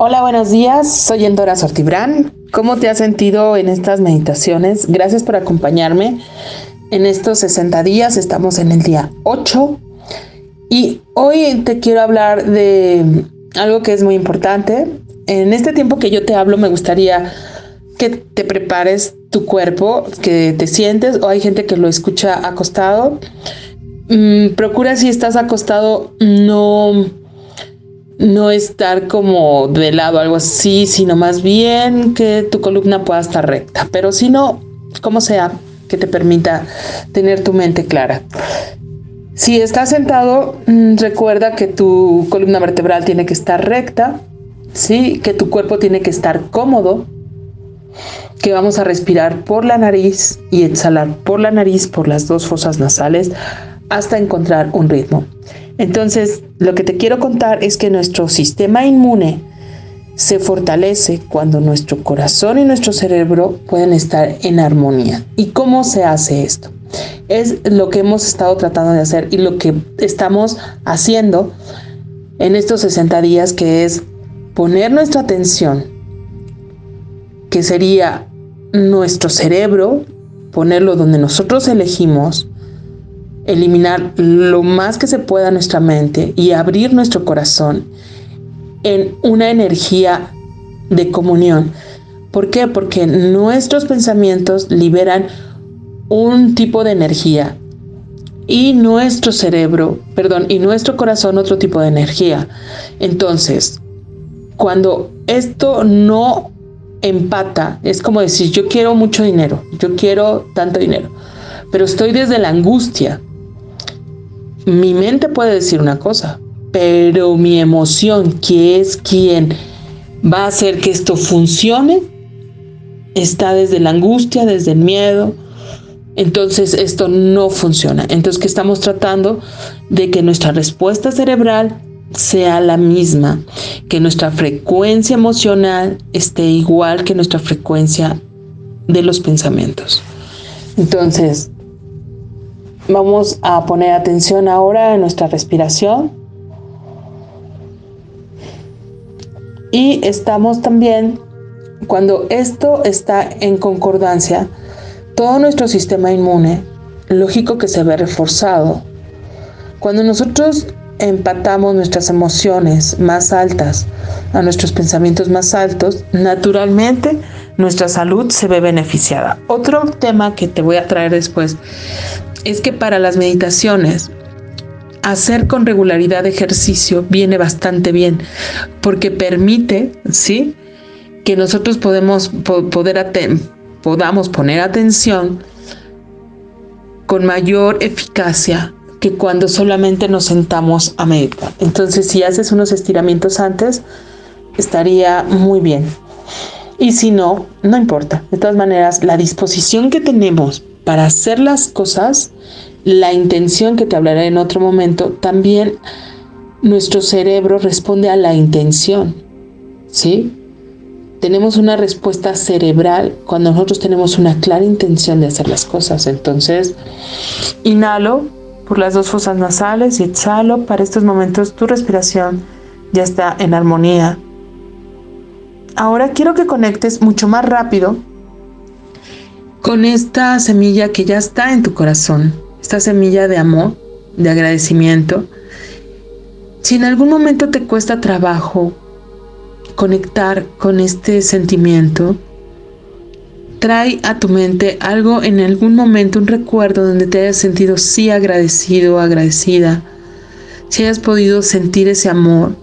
Hola, buenos días. Soy Endora Sortibrán. ¿Cómo te has sentido en estas meditaciones? Gracias por acompañarme en estos 60 días. Estamos en el día 8 y hoy te quiero hablar de algo que es muy importante. En este tiempo que yo te hablo me gustaría que te prepares tu cuerpo, que te sientes o hay gente que lo escucha acostado. Mm, procura si estás acostado no no estar como de lado, algo así, sino más bien que tu columna pueda estar recta. Pero si no, como sea, que te permita tener tu mente clara. Si estás sentado, mm, recuerda que tu columna vertebral tiene que estar recta, ¿sí? que tu cuerpo tiene que estar cómodo, que vamos a respirar por la nariz y exhalar por la nariz, por las dos fosas nasales, hasta encontrar un ritmo. Entonces, lo que te quiero contar es que nuestro sistema inmune se fortalece cuando nuestro corazón y nuestro cerebro pueden estar en armonía. ¿Y cómo se hace esto? Es lo que hemos estado tratando de hacer y lo que estamos haciendo en estos 60 días, que es poner nuestra atención, que sería nuestro cerebro, ponerlo donde nosotros elegimos, eliminar lo más que se pueda nuestra mente y abrir nuestro corazón en una energía de comunión. ¿Por qué? Porque nuestros pensamientos liberan un tipo de energía y nuestro cerebro, perdón, y nuestro corazón otro tipo de energía. Entonces, cuando esto no empata, es como decir, yo quiero mucho dinero, yo quiero tanto dinero, pero estoy desde la angustia, mi mente puede decir una cosa, pero mi emoción, que es quien va a hacer que esto funcione, está desde la angustia, desde el miedo. Entonces esto no funciona. Entonces, ¿qué estamos tratando? De que nuestra respuesta cerebral sea la misma, que nuestra frecuencia emocional esté igual que nuestra frecuencia de los pensamientos. Entonces, Vamos a poner atención ahora en nuestra respiración. Y estamos también, cuando esto está en concordancia, todo nuestro sistema inmune, lógico que se ve reforzado. Cuando nosotros empatamos nuestras emociones más altas a nuestros pensamientos más altos, naturalmente nuestra salud se ve beneficiada. Otro tema que te voy a traer después es que para las meditaciones hacer con regularidad ejercicio viene bastante bien porque permite, ¿sí? Que nosotros podemos poder podamos poner atención con mayor eficacia que cuando solamente nos sentamos a meditar. Entonces, si haces unos estiramientos antes, estaría muy bien. Y si no, no importa. De todas maneras, la disposición que tenemos para hacer las cosas, la intención que te hablaré en otro momento, también nuestro cerebro responde a la intención. ¿Sí? Tenemos una respuesta cerebral cuando nosotros tenemos una clara intención de hacer las cosas. Entonces, inhalo por las dos fosas nasales y exhalo. Para estos momentos tu respiración ya está en armonía. Ahora quiero que conectes mucho más rápido con esta semilla que ya está en tu corazón, esta semilla de amor, de agradecimiento. Si en algún momento te cuesta trabajo conectar con este sentimiento, Trae a tu mente algo en algún momento, un recuerdo donde te hayas sentido sí agradecido agradecida, si hayas podido sentir ese amor.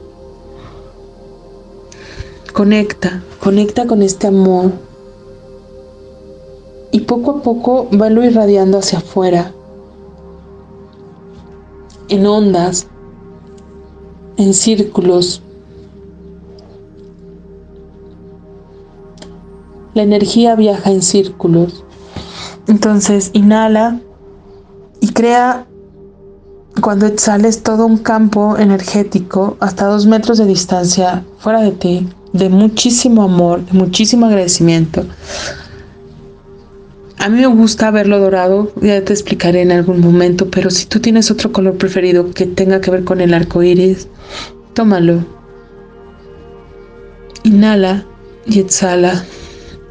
Conecta, conecta con este amor y poco a poco valo irradiando hacia afuera, en ondas, en círculos, la energía viaja en círculos. Entonces inhala y crea cuando exhales todo un campo energético hasta dos metros de distancia fuera de ti, de muchísimo amor, de muchísimo agradecimiento. A mí me gusta verlo dorado, ya te explicaré en algún momento, pero si tú tienes otro color preferido que tenga que ver con el arco iris, tómalo. Inhala y exhala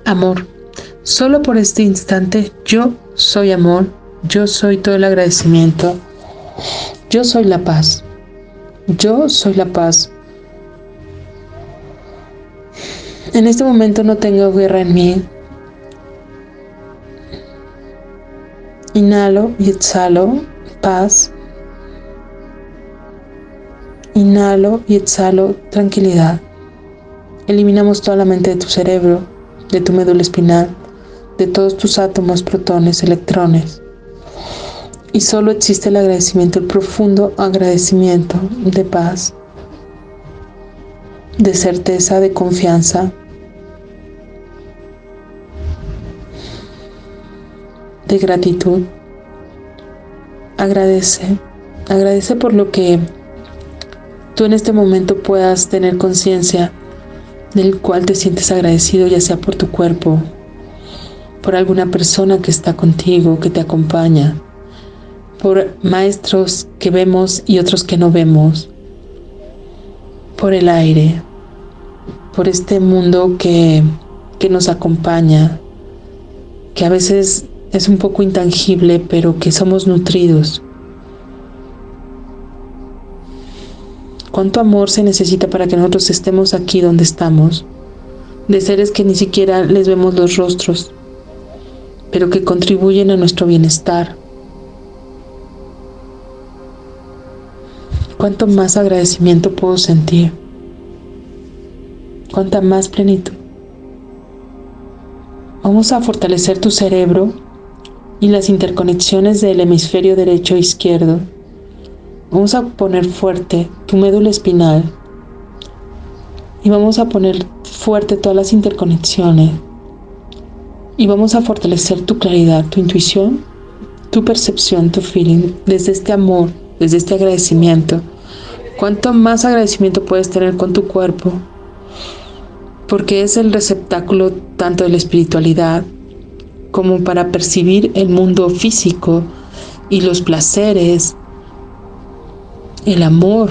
amor. Solo por este instante yo soy amor, yo soy todo el agradecimiento, yo soy la paz, yo soy la paz. En este momento no tengo guerra en mí. Inhalo y exhalo paz. Inhalo y exhalo tranquilidad. Eliminamos toda la mente de tu cerebro, de tu médula espinal, de todos tus átomos, protones, electrones. Y solo existe el agradecimiento, el profundo agradecimiento de paz, de certeza, de confianza, de gratitud. Agradece, agradece por lo que tú en este momento puedas tener conciencia del cual te sientes agradecido, ya sea por tu cuerpo, por alguna persona que está contigo, que te acompaña, por maestros que vemos y otros que no vemos, por el aire, por este mundo que, que nos acompaña, que a veces es un poco intangible, pero que somos nutridos. ¿Cuánto amor se necesita para que nosotros estemos aquí donde estamos? De seres que ni siquiera les vemos los rostros, pero que contribuyen a nuestro bienestar. ¿Cuánto más agradecimiento puedo sentir? ¿Cuánta más plenitud? Vamos a fortalecer tu cerebro y las interconexiones del hemisferio derecho e izquierdo. Vamos a poner fuerte tu médula espinal y vamos a poner fuerte todas las interconexiones y vamos a fortalecer tu claridad, tu intuición, tu percepción, tu feeling desde este amor, desde este agradecimiento. Cuanto más agradecimiento puedes tener con tu cuerpo, porque es el receptáculo tanto de la espiritualidad como para percibir el mundo físico y los placeres, el amor.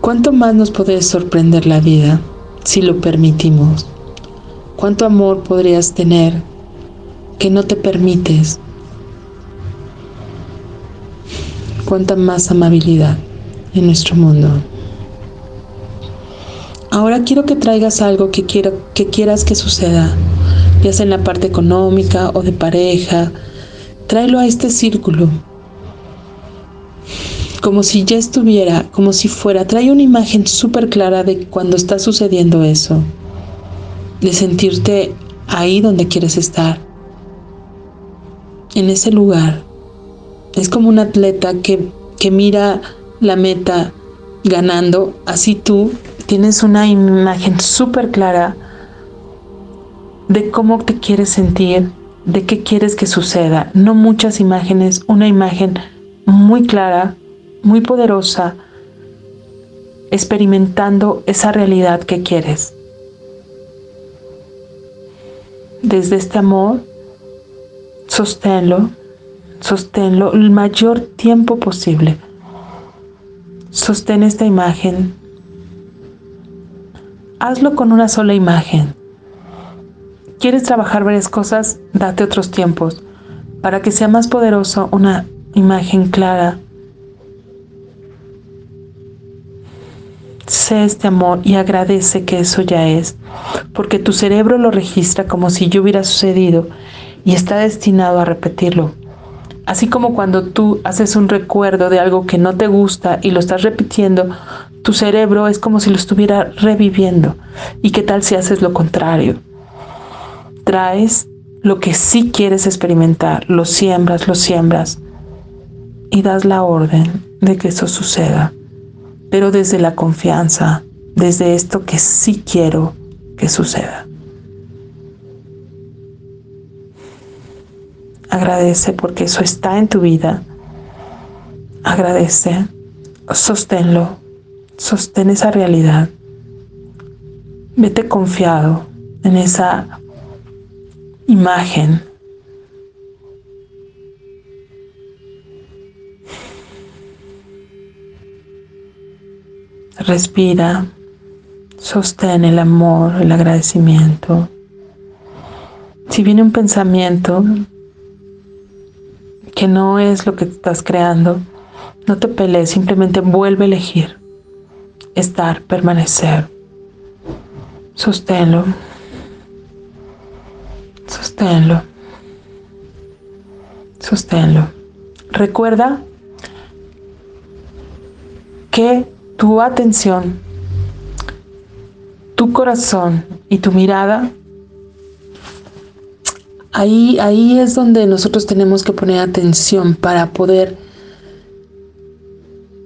¿Cuánto más nos puede sorprender la vida si lo permitimos? ¿Cuánto amor podrías tener que no te permites? ¿Cuánta más amabilidad en nuestro mundo? Ahora quiero que traigas algo que, que quieras que suceda, ya sea en la parte económica o de pareja. Tráelo a este círculo, como si ya estuviera, como si fuera. Trae una imagen súper clara de cuando está sucediendo eso, de sentirte ahí donde quieres estar, en ese lugar. Es como un atleta que, que mira la meta ganando, así tú tienes una imagen súper clara de cómo te quieres sentir, de qué quieres que suceda. No muchas imágenes, una imagen muy clara, muy poderosa, experimentando esa realidad que quieres. Desde este amor, sosténlo, sosténlo el mayor tiempo posible. Sostén esta imagen hazlo con una sola imagen. ¿Quieres trabajar varias cosas? Date otros tiempos. Para que sea más poderoso, una imagen clara. Sé este amor y agradece que eso ya es, porque tu cerebro lo registra como si yo hubiera sucedido y está destinado a repetirlo. Así como cuando tú haces un recuerdo de algo que no te gusta y lo estás repitiendo, tu cerebro es como si lo estuviera reviviendo. ¿Y qué tal si haces lo contrario? Traes lo que sí quieres experimentar, lo siembras, lo siembras y das la orden de que eso suceda, pero desde la confianza, desde esto que sí quiero que suceda. Agradece porque eso está en tu vida. Agradece, sosténlo, sostén esa realidad. Vete confiado en esa imagen. Respira. Sostén el amor, el agradecimiento. Si viene un pensamiento que no es lo que estás creando, no te pelees, simplemente vuelve a elegir. Estar, permanecer. Sosténlo. Sosténlo. Sosténlo. Recuerda que tu atención, tu corazón y tu mirada, ahí, ahí es donde nosotros tenemos que poner atención para poder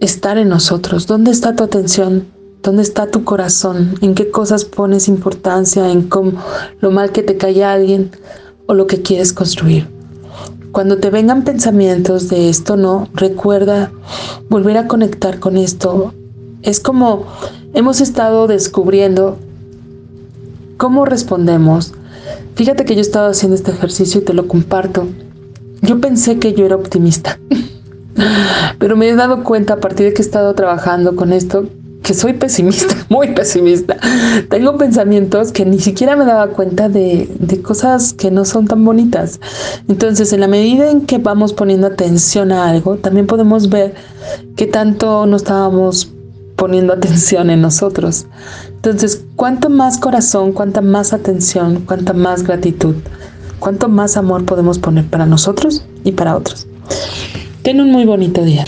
estar en nosotros. ¿Dónde está tu atención? ¿Dónde está tu corazón? ¿En qué cosas pones importancia? ¿En cómo, lo mal que te cae alguien o lo que quieres construir? Cuando te vengan pensamientos de esto no, recuerda volver a conectar con esto. Es como hemos estado descubriendo cómo respondemos. Fíjate que yo estaba haciendo este ejercicio y te lo comparto. Yo pensé que yo era optimista, pero me he dado cuenta a partir de que he estado trabajando con esto que soy pesimista, muy pesimista. Tengo pensamientos que ni siquiera me daba cuenta de, de, cosas que no son tan bonitas. Entonces, en la medida en que vamos poniendo atención a algo, también podemos ver que tanto no estábamos poniendo atención en nosotros. Entonces, cuanto más corazón, cuanta más atención, cuanta más gratitud, cuánto más amor podemos poner para nosotros y para otros. Ten un muy bonito día.